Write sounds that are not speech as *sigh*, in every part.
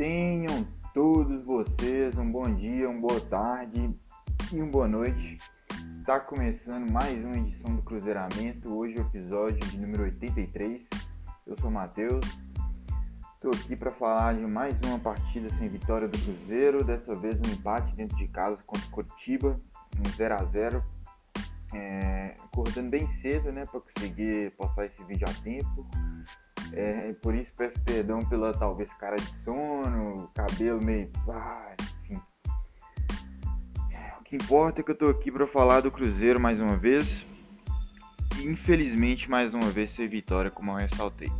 Tenham todos vocês um bom dia, uma boa tarde e uma boa noite. Está começando mais uma edição do Cruzeiramento. Hoje o episódio de número 83. Eu sou o Matheus. Estou aqui para falar de mais uma partida sem vitória do Cruzeiro. Dessa vez um empate dentro de casa contra o Curitiba, um 0 a 0 é, acordando bem cedo, né, para conseguir postar esse vídeo a tempo. É, por isso peço perdão pela talvez cara de sono, cabelo meio. Ah, enfim. O que importa é que eu tô aqui para falar do Cruzeiro mais uma vez. E infelizmente mais uma vez ser vitória, como eu ressaltei.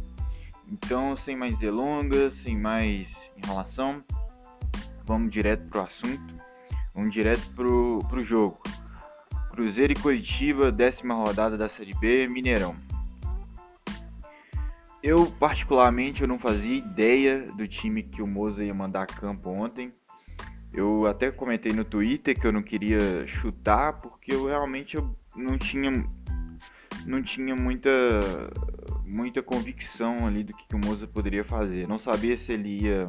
Então, sem mais delongas, sem mais enrolação, vamos direto pro assunto. Vamos direto pro, pro jogo. Cruzeiro e Curitiba, décima rodada da Série B, Mineirão. Eu, particularmente, eu não fazia ideia do time que o Moza ia mandar a campo ontem. Eu até comentei no Twitter que eu não queria chutar, porque eu realmente eu não tinha não tinha muita muita convicção ali do que, que o Moza poderia fazer. Não sabia se ele ia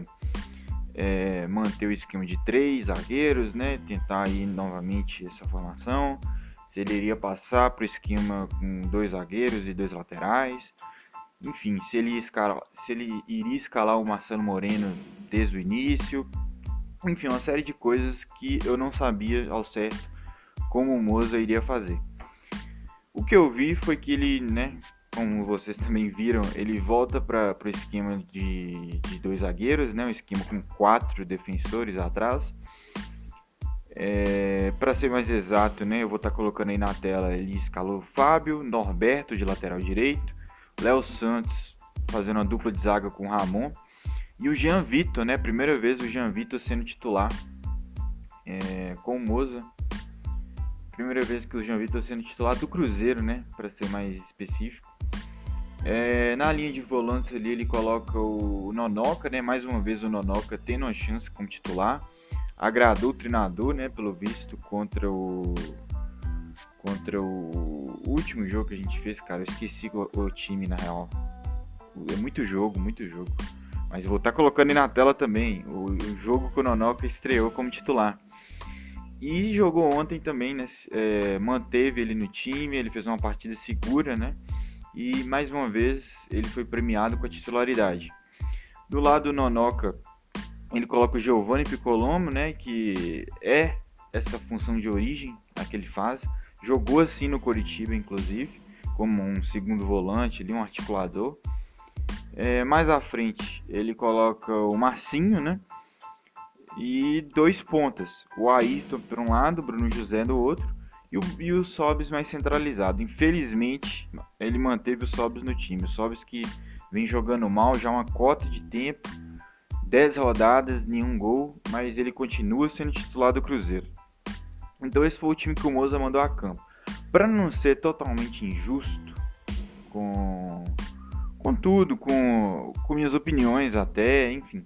é, manter o esquema de três zagueiros, né? Tentar aí novamente essa formação. Se ele iria passar para o esquema com dois zagueiros e dois laterais enfim, se ele, escala, se ele iria escalar o Marcelo Moreno desde o início, enfim, uma série de coisas que eu não sabia ao certo como o Moza iria fazer. O que eu vi foi que ele, né, como vocês *laughs* também viram, ele volta para o esquema de, de dois zagueiros, né, um esquema com quatro defensores atrás. É, para ser mais exato, né, eu vou estar tá colocando aí na tela, ele escalou Fábio, Norberto de lateral direito, Léo Santos fazendo uma dupla de zaga com o Ramon. E o Jean Vitor, né? Primeira vez o Jean Vitor sendo titular é, com o Moza. Primeira vez que o Jean Vitor sendo titular do Cruzeiro, né? Para ser mais específico. É, na linha de volantes ali ele coloca o Nonoca, né? Mais uma vez o Nonoca tendo uma chance como titular. Agradou o treinador, né? Pelo visto, contra o contra o último jogo que a gente fez, cara. Eu esqueci o, o time na real. É muito jogo, muito jogo. Mas vou estar tá colocando aí na tela também o, o jogo que o Nonoka estreou como titular. E jogou ontem também, né? É, manteve ele no time, ele fez uma partida segura, né? E mais uma vez ele foi premiado com a titularidade. Do lado do Nonoka, ele coloca o Giovanni Piccolomo, né? Que é essa função de origem a que ele faz. Jogou assim no Coritiba, inclusive, como um segundo volante, ali, um articulador. É, mais à frente, ele coloca o Marcinho, né? E dois pontas. O Ayrton por um lado, Bruno José do outro. E o, e o Sobis mais centralizado. Infelizmente, ele manteve o Sobis no time. O Sobis que vem jogando mal já uma cota de tempo. 10 rodadas, nenhum gol, mas ele continua sendo titular do Cruzeiro. Então esse foi o time que o Moza mandou a campo. Para não ser totalmente injusto com, com tudo, com, com minhas opiniões até, enfim.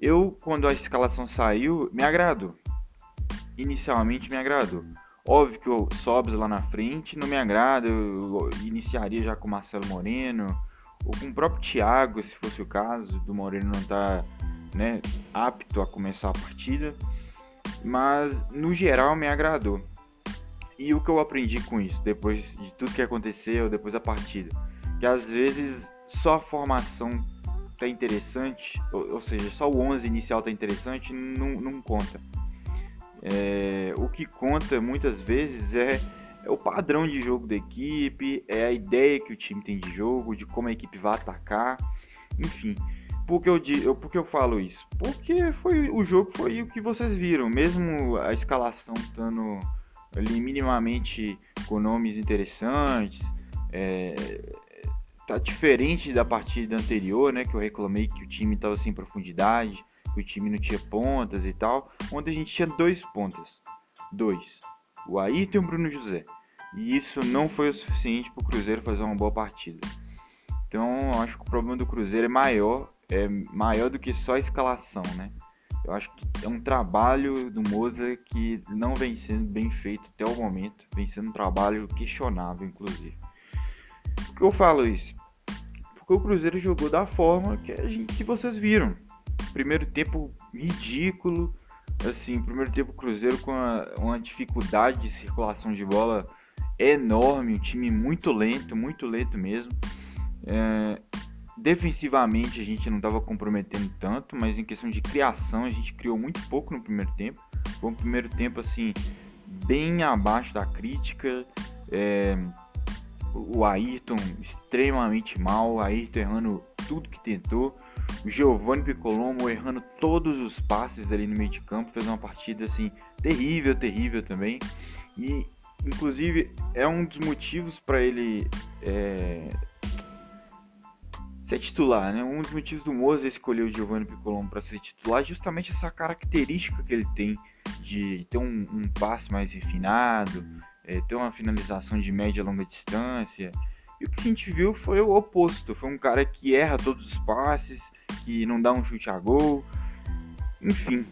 Eu, quando a escalação saiu, me agradou. Inicialmente me agradou. Óbvio que o Sobs lá na frente não me agrada. Eu iniciaria já com o Marcelo Moreno ou com o próprio Thiago, se fosse o caso, do Moreno não estar tá, né, apto a começar a partida mas no geral me agradou. E o que eu aprendi com isso, depois de tudo que aconteceu, depois da partida, que às vezes só a formação tá interessante, ou, ou seja, só o 11 inicial tá interessante, não, não conta. É, o que conta muitas vezes é, é, o padrão de jogo da equipe, é a ideia que o time tem de jogo, de como a equipe vai atacar, enfim. Por que eu, eu, por que eu falo isso? Porque foi o jogo foi o que vocês viram, mesmo a escalação estando ali minimamente com nomes interessantes, é, tá diferente da partida anterior, né? Que eu reclamei que o time estava sem profundidade, que o time não tinha pontas e tal. Ontem a gente tinha dois pontas, dois, o Ayrton e o Bruno José. E isso não foi o suficiente para o Cruzeiro fazer uma boa partida. Então, acho que o problema do Cruzeiro é maior é maior do que só a escalação, né? Eu acho que é um trabalho do Moza que não vem sendo bem feito até o momento, vem sendo um trabalho questionável, inclusive. Por que eu falo isso? Porque o Cruzeiro jogou da forma que, a gente, que vocês viram. primeiro tempo ridículo, assim, primeiro tempo Cruzeiro com uma, uma dificuldade de circulação de bola enorme, um time muito lento, muito lento mesmo. É, defensivamente a gente não estava comprometendo tanto, mas em questão de criação a gente criou muito pouco no primeiro tempo. Foi um primeiro tempo assim bem abaixo da crítica. É, o Ayrton extremamente mal, o Ayrton errando tudo que tentou. O Giovanni Piccolomo errando todos os passes ali no meio de campo, fez uma partida assim terrível, terrível também. E inclusive é um dos motivos para ele é, ser titular, né? Um dos motivos do Moza escolher o Giovanni Piccolomo para ser titular é justamente essa característica que ele tem de ter um, um passe mais refinado, é, ter uma finalização de média e longa distância. E o que a gente viu foi o oposto. Foi um cara que erra todos os passes, que não dá um chute a gol. Enfim.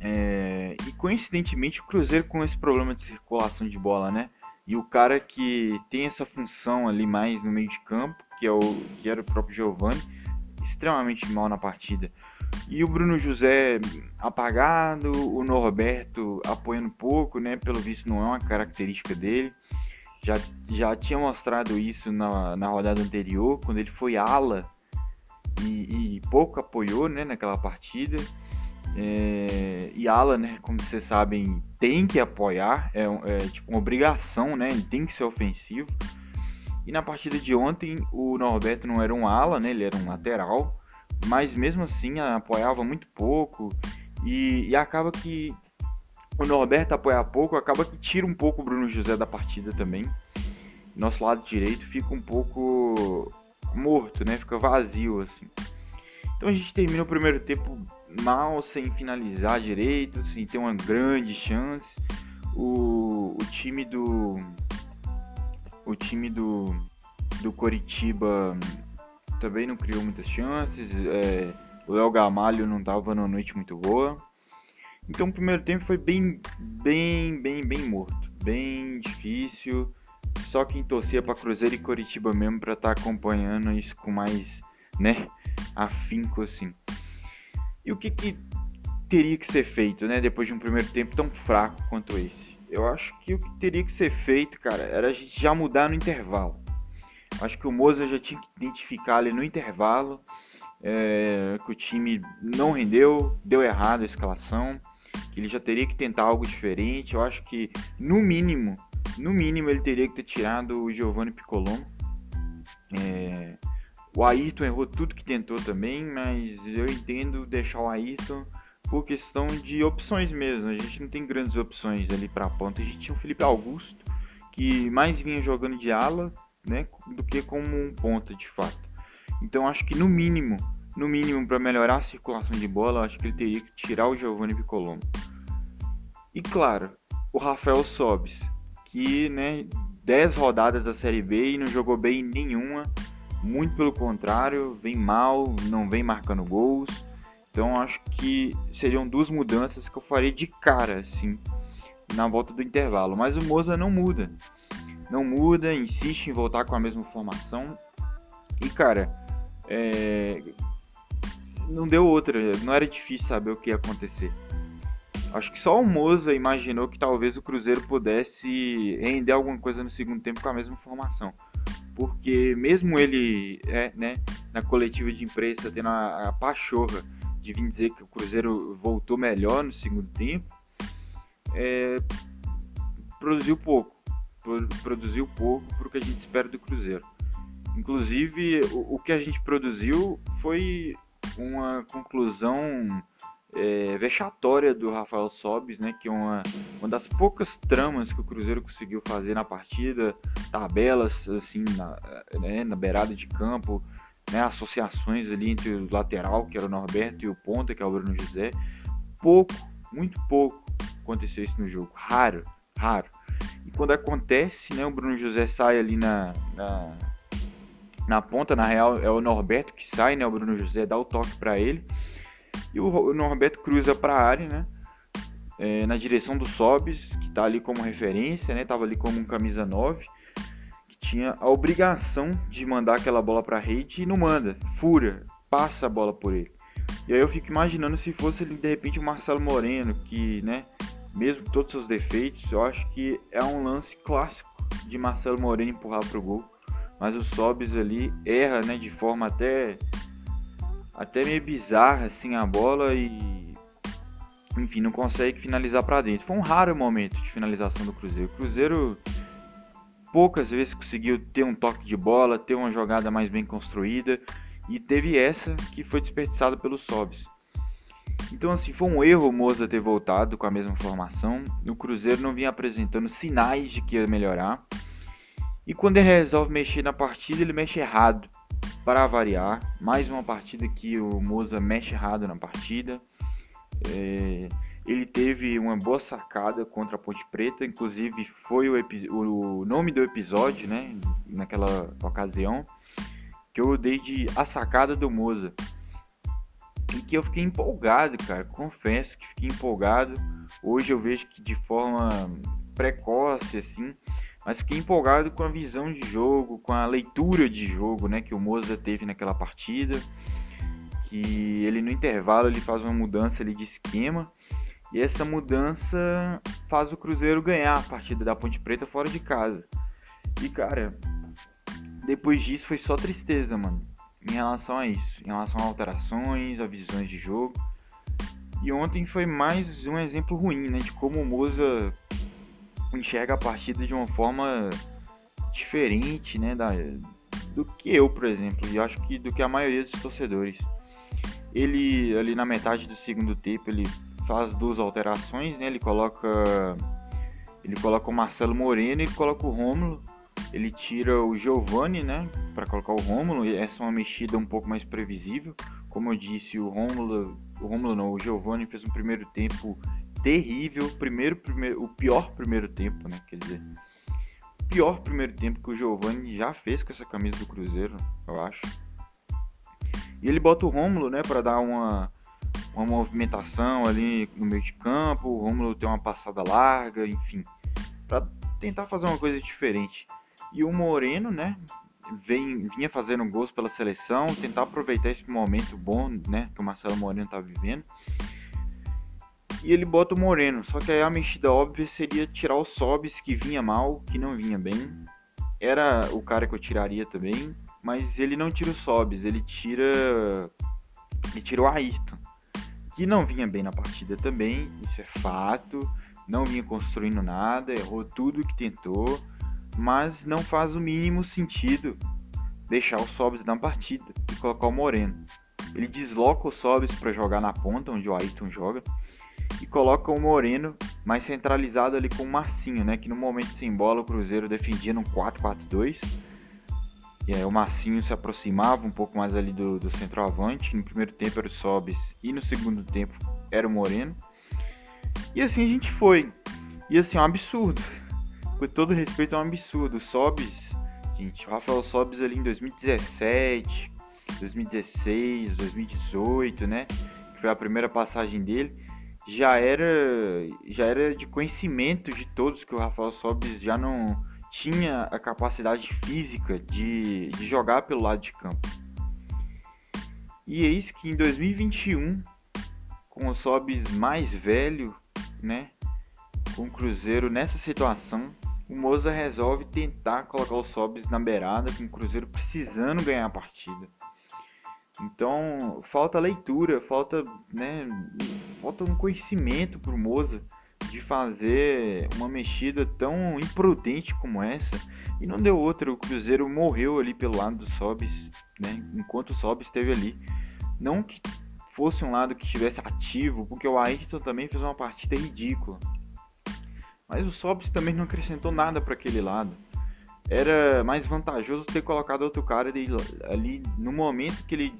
É... E coincidentemente o Cruzeiro com esse problema de circulação de bola, né? E o cara que tem essa função ali mais no meio de campo, que, é o, que era o próprio Giovanni, extremamente mal na partida. E o Bruno José apagado, o Norberto apoiando pouco, né? Pelo visto não é uma característica dele. Já, já tinha mostrado isso na, na rodada anterior, quando ele foi ala e, e pouco apoiou né, naquela partida. É, e ala, né, como vocês sabem, tem que apoiar, é, é tipo uma obrigação, né? Ele tem que ser ofensivo. E na partida de ontem, o Norberto não era um ala, né? Ele era um lateral mas mesmo assim apoiava muito pouco e, e acaba que o Norberto apoia pouco, acaba que tira um pouco o Bruno José da partida também. Nosso lado direito fica um pouco morto, né? Fica vazio assim. Então a gente termina o primeiro tempo mal, sem finalizar direito, sem ter uma grande chance. O, o time do o time do do Coritiba também não criou muitas chances. É, o Léo Gamalho não estava numa noite muito boa. Então o primeiro tempo foi bem, bem, bem, bem morto. Bem difícil. Só quem torcia para Cruzeiro e Coritiba mesmo para estar tá acompanhando isso com mais, né, afinco assim. E o que, que teria que ser feito, né, depois de um primeiro tempo tão fraco quanto esse? Eu acho que o que teria que ser feito, cara, era a gente já mudar no intervalo. Acho que o Moza já tinha que identificar ali no intervalo é, que o time não rendeu, deu errado a escalação, que ele já teria que tentar algo diferente. Eu acho que no mínimo, no mínimo ele teria que ter tirado o Giovanni Piccolom. É, o Ayrton errou tudo que tentou também, mas eu entendo deixar o Ayrton por questão de opções mesmo. A gente não tem grandes opções ali para a ponta. A gente tinha o Felipe Augusto, que mais vinha jogando de ala, né, do que como um ponta de fato. Então acho que no mínimo, no mínimo para melhorar a circulação de bola, acho que ele teria que tirar o Giovanni Piccolomo. E claro, o Rafael Sobis, que, né, 10 rodadas da Série B e não jogou bem nenhuma, muito pelo contrário, vem mal, não vem marcando gols. Então acho que seriam duas mudanças que eu faria de cara, assim, na volta do intervalo. Mas o Moza não muda não muda, insiste em voltar com a mesma formação. E cara, é... não deu outra, não era difícil saber o que ia acontecer. Acho que só o Moza imaginou que talvez o Cruzeiro pudesse render alguma coisa no segundo tempo com a mesma formação. Porque mesmo ele, é, né, na coletiva de imprensa, tendo a, a pachorra de vir dizer que o Cruzeiro voltou melhor no segundo tempo, é, produziu pouco produziu pouco para o que a gente espera do Cruzeiro. Inclusive, o, o que a gente produziu foi uma conclusão é, vexatória do Rafael Sobis, né, que é uma, uma das poucas tramas que o Cruzeiro conseguiu fazer na partida, tabelas assim na, né, na beirada de campo, né, associações ali entre o lateral, que era o Norberto, e o ponta, que é o Bruno José. Pouco, muito pouco aconteceu isso no jogo, raro, raro. E quando acontece, né, o Bruno José sai ali na, na, na ponta, na real é o Norberto que sai, né, o Bruno José dá o toque para ele. E o, Norberto cruza para a área, né, é, na direção do Sobis, que está ali como referência, né, tava ali como um camisa 9, que tinha a obrigação de mandar aquela bola para a rede e não manda, fura, passa a bola por ele. E aí eu fico imaginando se fosse de repente o Marcelo Moreno, que, né, mesmo com todos os seus defeitos, eu acho que é um lance clássico de Marcelo Moreno empurrar pro gol. Mas o Sobis ali erra, né, de forma até até meio bizarra assim a bola e enfim, não consegue finalizar para dentro. Foi um raro momento de finalização do Cruzeiro. O Cruzeiro poucas vezes conseguiu ter um toque de bola, ter uma jogada mais bem construída e teve essa que foi desperdiçada pelos Sobs. Então assim, foi um erro o Moza ter voltado com a mesma formação. O Cruzeiro não vinha apresentando sinais de que ia melhorar. E quando ele resolve mexer na partida, ele mexe errado. Para variar, mais uma partida que o Moza mexe errado na partida. É, ele teve uma boa sacada contra a Ponte Preta, inclusive foi o, o nome do episódio, né, naquela ocasião, que eu dei de A Sacada do Moza. E que eu fiquei empolgado, cara, confesso que fiquei empolgado. Hoje eu vejo que de forma precoce, assim, mas fiquei empolgado com a visão de jogo, com a leitura de jogo, né, que o Moza teve naquela partida que ele no intervalo ele faz uma mudança ali de esquema e essa mudança faz o Cruzeiro ganhar a partida da Ponte Preta fora de casa. E cara, depois disso foi só tristeza, mano, em relação a isso, em relação a alterações, a visões de jogo. E ontem foi mais um exemplo ruim, né, de como o Moza enxerga a partida de uma forma diferente, né, da, do que eu, por exemplo, e acho que do que a maioria dos torcedores. Ele ali na metade do segundo tempo ele faz duas alterações, né? Ele coloca ele coloca o Marcelo Moreno e coloca o Rômulo. Ele tira o Giovani, né, para colocar o Rômulo. Essa é uma mexida um pouco mais previsível. Como eu disse, o Rômulo, o Rômulo não, o Giovani fez um primeiro tempo terrível, primeiro, primeiro o pior primeiro tempo, né, quer dizer, o pior primeiro tempo que o Giovani já fez com essa camisa do Cruzeiro, eu acho. E ele bota o Rômulo, né, para dar uma, uma movimentação ali no meio de campo. O Rômulo tem uma passada larga, enfim, para tentar fazer uma coisa diferente. E o Moreno, né, vem, vinha fazendo gols pela seleção, tentar aproveitar esse momento bom, né, que o Marcelo Moreno tá vivendo. E ele bota o Moreno, só que aí a mexida óbvia seria tirar o Sobis, que vinha mal, que não vinha bem. Era o cara que eu tiraria também, mas ele não tira o Sobs, ele tira ele tira o Ayrton, que não vinha bem na partida também, isso é fato, não vinha construindo nada, errou tudo que tentou, mas não faz o mínimo sentido deixar o Sobs na partida e colocar o Moreno. Ele desloca o Sobs para jogar na ponta, onde o Ayrton joga, e coloca o Moreno mais centralizado ali com o Marcinho, né? Que no momento sem bola o Cruzeiro defendia no 4-4-2 aí o Marcinho se aproximava um pouco mais ali do, do centroavante. No primeiro tempo era o Sobis e no segundo tempo era o Moreno. E assim a gente foi. E assim, é um absurdo. Com todo respeito, é um absurdo. O Sobis, gente, o Rafael Sobis ali em 2017, 2016, 2018, né? Que foi a primeira passagem dele. Já era, já era de conhecimento de todos que o Rafael Sobis já não tinha a capacidade física de, de jogar pelo lado de campo. E eis que em 2021, com o Sobis mais velho, né, com o Cruzeiro nessa situação, o Moza resolve tentar colocar o Sobis na beirada, com o Cruzeiro precisando ganhar a partida. Então, falta leitura, falta, né, falta um conhecimento para o Moza de fazer uma mexida tão imprudente como essa. E não deu outra, o Cruzeiro morreu ali pelo lado do Sobis, né? Enquanto o Sobis esteve ali. Não que fosse um lado que estivesse ativo, porque o Ayrton também fez uma partida ridícula. Mas o Sobis também não acrescentou nada para aquele lado. Era mais vantajoso ter colocado outro cara ali no momento que ele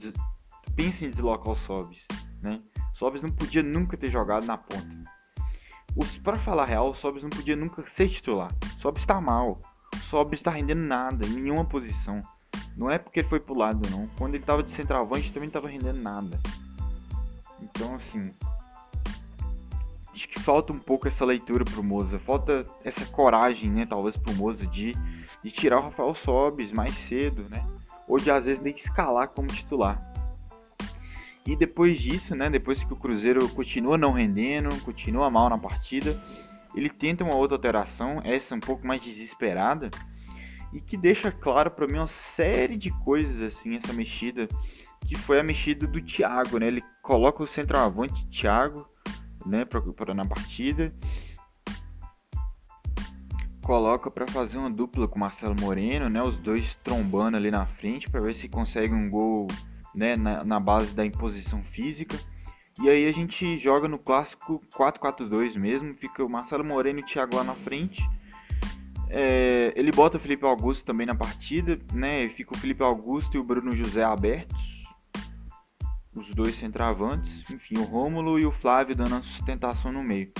pensa em deslocar o Sobis, né? Sobis não podia nunca ter jogado na ponta. Para falar real, o Sobis não podia nunca ser titular. O Sobis está mal. O Sobis está rendendo nada, em nenhuma posição. Não é porque ele foi pro lado, não. Quando ele estava de centroavante, também não estava rendendo nada. Então, assim. Acho que falta um pouco essa leitura pro Moza. Falta essa coragem, né? Talvez pro Moza de, de tirar o Rafael Sobis mais cedo, né? Ou de às vezes nem escalar como titular. E depois disso, né, depois que o Cruzeiro continua não rendendo, continua mal na partida, ele tenta uma outra alteração, essa um pouco mais desesperada, e que deixa claro para mim uma série de coisas assim, essa mexida, que foi a mexida do Thiago, né? Ele coloca o centroavante Thiago, né, pra na partida. Coloca para fazer uma dupla com Marcelo Moreno, né? Os dois trombando ali na frente para ver se consegue um gol né, na, na base da imposição física. E aí a gente joga no clássico 4-4-2 mesmo, fica o Marcelo Moreno e o Thiago lá na frente. É, ele bota o Felipe Augusto também na partida, né? Fica o Felipe Augusto e o Bruno José abertos. Os dois centravantes, enfim, o Rômulo e o Flávio dando a sustentação no meio.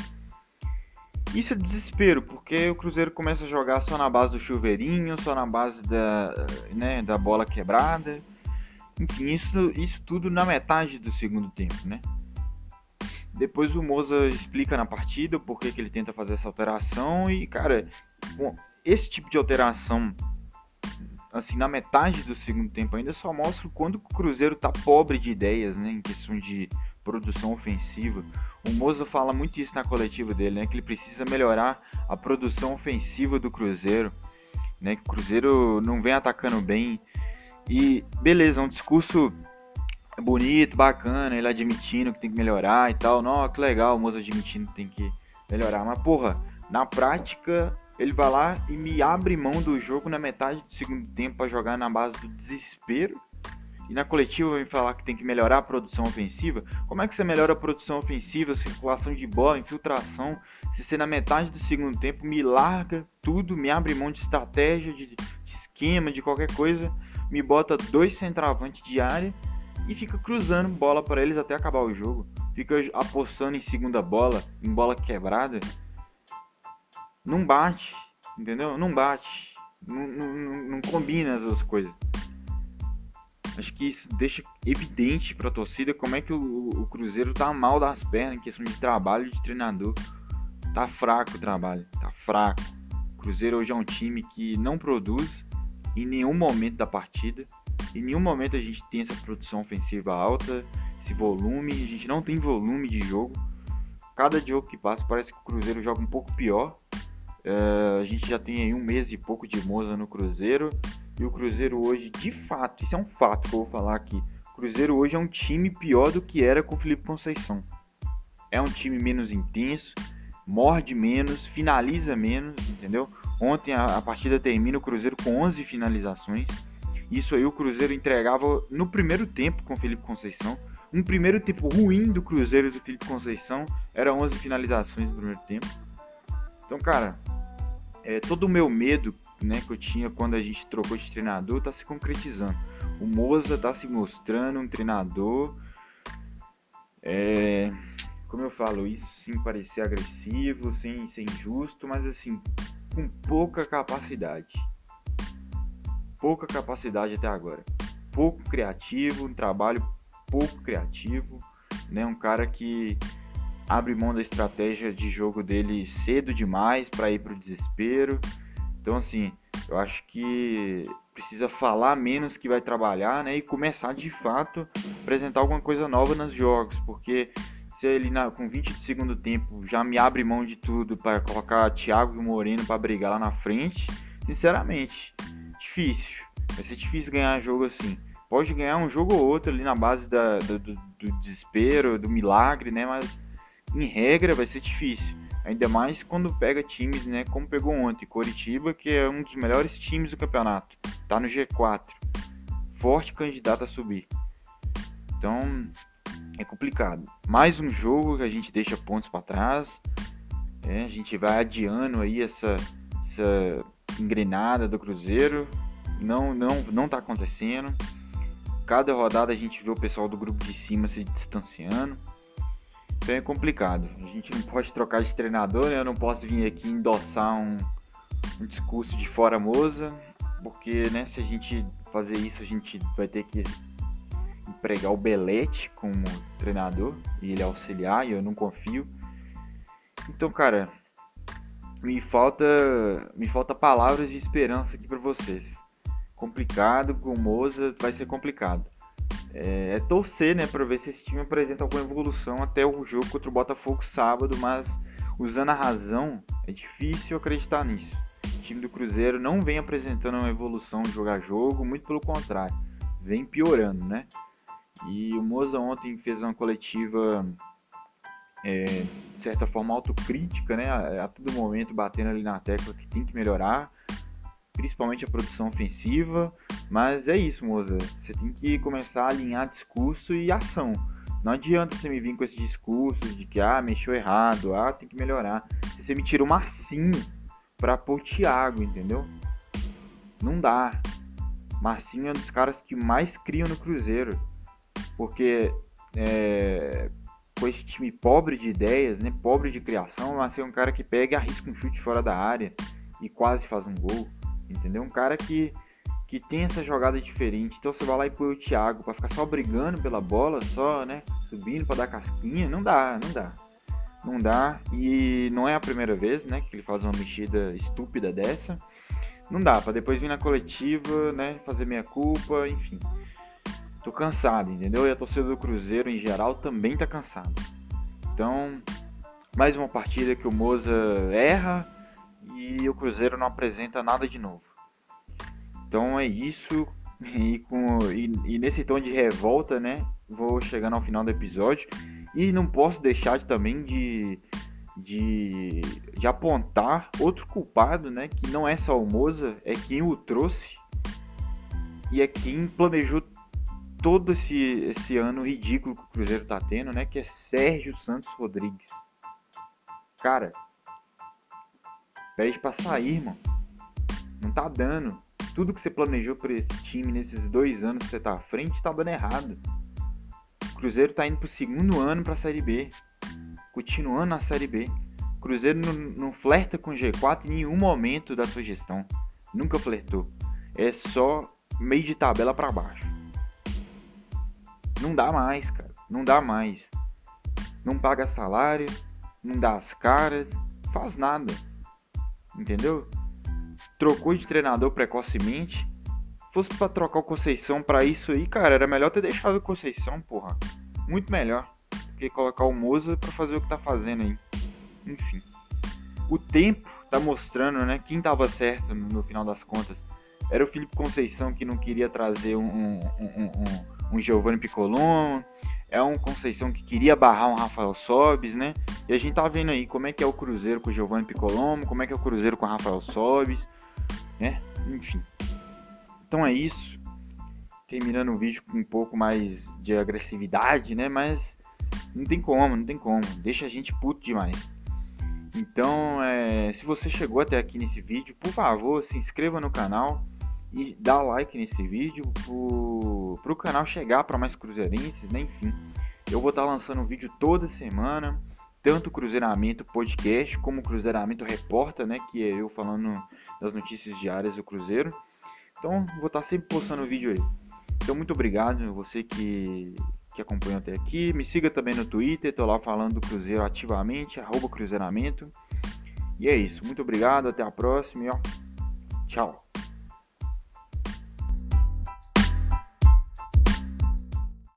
Isso é desespero, porque o Cruzeiro começa a jogar só na base do chuveirinho, só na base da, né, da bola quebrada. Enfim, isso, isso tudo na metade do segundo tempo, né? Depois o Moza explica na partida por que, que ele tenta fazer essa alteração e, cara, bom, esse tipo de alteração, assim, na metade do segundo tempo ainda só mostra o quanto o Cruzeiro tá pobre de ideias, né, em questão de produção ofensiva. O Moza fala muito isso na coletiva dele, né, que ele precisa melhorar a produção ofensiva do Cruzeiro, né, que o Cruzeiro não vem atacando bem, e beleza, é um discurso bonito, bacana, ele admitindo que tem que melhorar e tal. Não, que legal, o moço admitindo que tem que melhorar. Mas, porra, na prática, ele vai lá e me abre mão do jogo na metade do segundo tempo para jogar na base do desespero. E na coletiva vem falar que tem que melhorar a produção ofensiva. Como é que você melhora a produção ofensiva, circulação de bola, infiltração? Se você na metade do segundo tempo me larga tudo, me abre mão de estratégia, de, de esquema, de qualquer coisa me bota dois centroavantes de área e fica cruzando bola para eles até acabar o jogo. Fica apostando em segunda bola, em bola quebrada. Não bate, entendeu? Não bate. Não, não, não combina as duas coisas. Acho que isso deixa evidente para a torcida como é que o, o, Cruzeiro tá mal das pernas em questão de trabalho de treinador. Tá fraco o trabalho, tá fraco. O Cruzeiro hoje é um time que não produz, em nenhum momento da partida. Em nenhum momento a gente tem essa produção ofensiva alta, esse volume. A gente não tem volume de jogo. Cada jogo que passa parece que o Cruzeiro joga um pouco pior. É, a gente já tem aí um mês e pouco de Moza no Cruzeiro. E o Cruzeiro hoje, de fato, isso é um fato que eu vou falar aqui. O Cruzeiro hoje é um time pior do que era com o Felipe Conceição. É um time menos intenso, morde menos, finaliza menos, entendeu? Ontem a, a, partida termina o Cruzeiro com 11 finalizações. Isso aí o Cruzeiro entregava no primeiro tempo com o Felipe Conceição. Um primeiro tempo ruim do Cruzeiro do Felipe Conceição era 11 finalizações no primeiro tempo. Então, cara, é, todo o meu medo né, que eu tinha quando a gente trocou de treinador está se concretizando. O Moza está se mostrando um treinador. É, como eu falo, isso sem parecer agressivo, sem ser injusto, mas assim, com pouca capacidade. Pouca capacidade até agora. Pouco criativo, um trabalho pouco criativo, né? Um cara que abre mão da estratégia de jogo dele cedo demais para ir para o desespero. Então assim, eu acho que precisa falar menos que vai trabalhar, né? E começar de fato a apresentar alguma coisa nova nos jogos, porque se ele na, com 20 de segundo tempo já me abre mão de tudo para colocar Thiago e Moreno para brigar lá na frente, sinceramente, difícil. Vai ser difícil ganhar jogo assim. Pode ganhar um jogo ou outro ali na base da, do, do, do desespero, do milagre, né? Mas em regra vai ser difícil. Ainda mais quando pega times, né? Como pegou ontem, Coritiba, que é um dos melhores times do campeonato. Tá no G4. Forte candidato a subir. Então, é complicado. Mais um jogo que a gente deixa pontos para trás. É, a gente vai adiando aí essa, essa engrenada do Cruzeiro. Não, não, não tá acontecendo. Cada rodada a gente vê o pessoal do grupo de cima se distanciando. Então é complicado. A gente não pode trocar de treinador, né? Eu não posso vir aqui endossar um, um discurso de fora moza, porque né, se a gente fazer isso, a gente vai ter que empregar o Belete como treinador e ele auxiliar, e eu não confio. Então, cara, me falta me falta palavras de esperança aqui para vocês. Complicado com o Moza vai ser complicado. é, é torcer, né, para ver se esse time apresenta alguma evolução até o jogo contra o Botafogo sábado, mas usando a razão, é difícil acreditar nisso. O time do Cruzeiro não vem apresentando uma evolução de jogar jogo, muito pelo contrário, vem piorando, né? E o Moza ontem fez uma coletiva, é, de certa forma, autocrítica, né? A, a todo momento batendo ali na tecla que tem que melhorar, principalmente a produção ofensiva. Mas é isso, Moza. Você tem que começar a alinhar discurso e ação. Não adianta você me vir com esse discurso de que ah, mexeu errado, ah, tem que melhorar. Se você me tira o Marcinho pra pôr o Thiago, entendeu? Não dá. Marcinho é um dos caras que mais criam no Cruzeiro. Porque é, com esse time pobre de ideias, né, pobre de criação, Marcinho é um cara que pega e arrisca um chute fora da área e quase faz um gol. Entendeu? Um cara que, que tem essa jogada diferente. Então você vai lá e põe o Thiago para ficar só brigando pela bola, só, né? Subindo para dar casquinha. Não dá, não dá. Não dá. E não é a primeira vez, né? Que ele faz uma mexida estúpida dessa. Não dá, para depois vir na coletiva, né? Fazer minha culpa, enfim. Tô cansado, entendeu? E a torcida do Cruzeiro em geral também tá cansada. Então, mais uma partida que o Moza erra e o Cruzeiro não apresenta nada de novo. Então é isso. E, com, e, e, nesse tom de revolta, né? Vou chegando ao final do episódio. E não posso deixar de, também de, de, de apontar outro culpado, né? Que não é só o Moza, é quem o trouxe. E é quem planejou todo esse, esse ano ridículo que o Cruzeiro tá tendo, né? Que é Sérgio Santos Rodrigues. Cara, Pede pra sair, irmão. Não tá dando. Tudo que você planejou para esse time nesses dois anos que você tá à frente tá dando errado. O Cruzeiro tá indo pro segundo ano pra Série B. Continuando na Série B. O Cruzeiro não, não flerta com G4 em nenhum momento da sua gestão. Nunca flertou. É só meio de tabela para baixo. Não dá mais, cara. Não dá mais. Não paga salário, não dá as caras, faz nada entendeu? Trocou de treinador precocemente. Fosse para trocar o Conceição para isso aí, cara, era melhor ter deixado o Conceição, porra. Muito melhor do que colocar o Moza para fazer o que tá fazendo aí. Enfim. O tempo tá mostrando, né, quem tava certo no final das contas. Era o Felipe Conceição que não queria trazer um, um, um, um, um Giovanni Piccolombo é um Conceição que queria barrar um Rafael Sobis, né? E a gente tá vendo aí como é que é o Cruzeiro com o Giovanni Piccolomo, como é que é o Cruzeiro com o Rafael Sobis, né? Enfim. Então é isso. Terminando o vídeo com um pouco mais de agressividade, né? Mas não tem como, não tem como. Deixa a gente puto demais. Então, é, se você chegou até aqui nesse vídeo, por favor, se inscreva no canal e dá like nesse vídeo para o canal chegar para mais cruzeirenses, né? Enfim, eu vou estar tá lançando um vídeo toda semana, tanto Cruzeiramento Podcast como Cruzeiramento Repórter, né? Que é eu falando das notícias diárias do Cruzeiro. Então, vou estar tá sempre postando vídeo aí. Então, muito obrigado você que, que acompanhou até aqui. Me siga também no Twitter, tô lá falando do Cruzeiro ativamente, arroba Cruzeiramento. E é isso, muito obrigado, até a próxima e ó, tchau.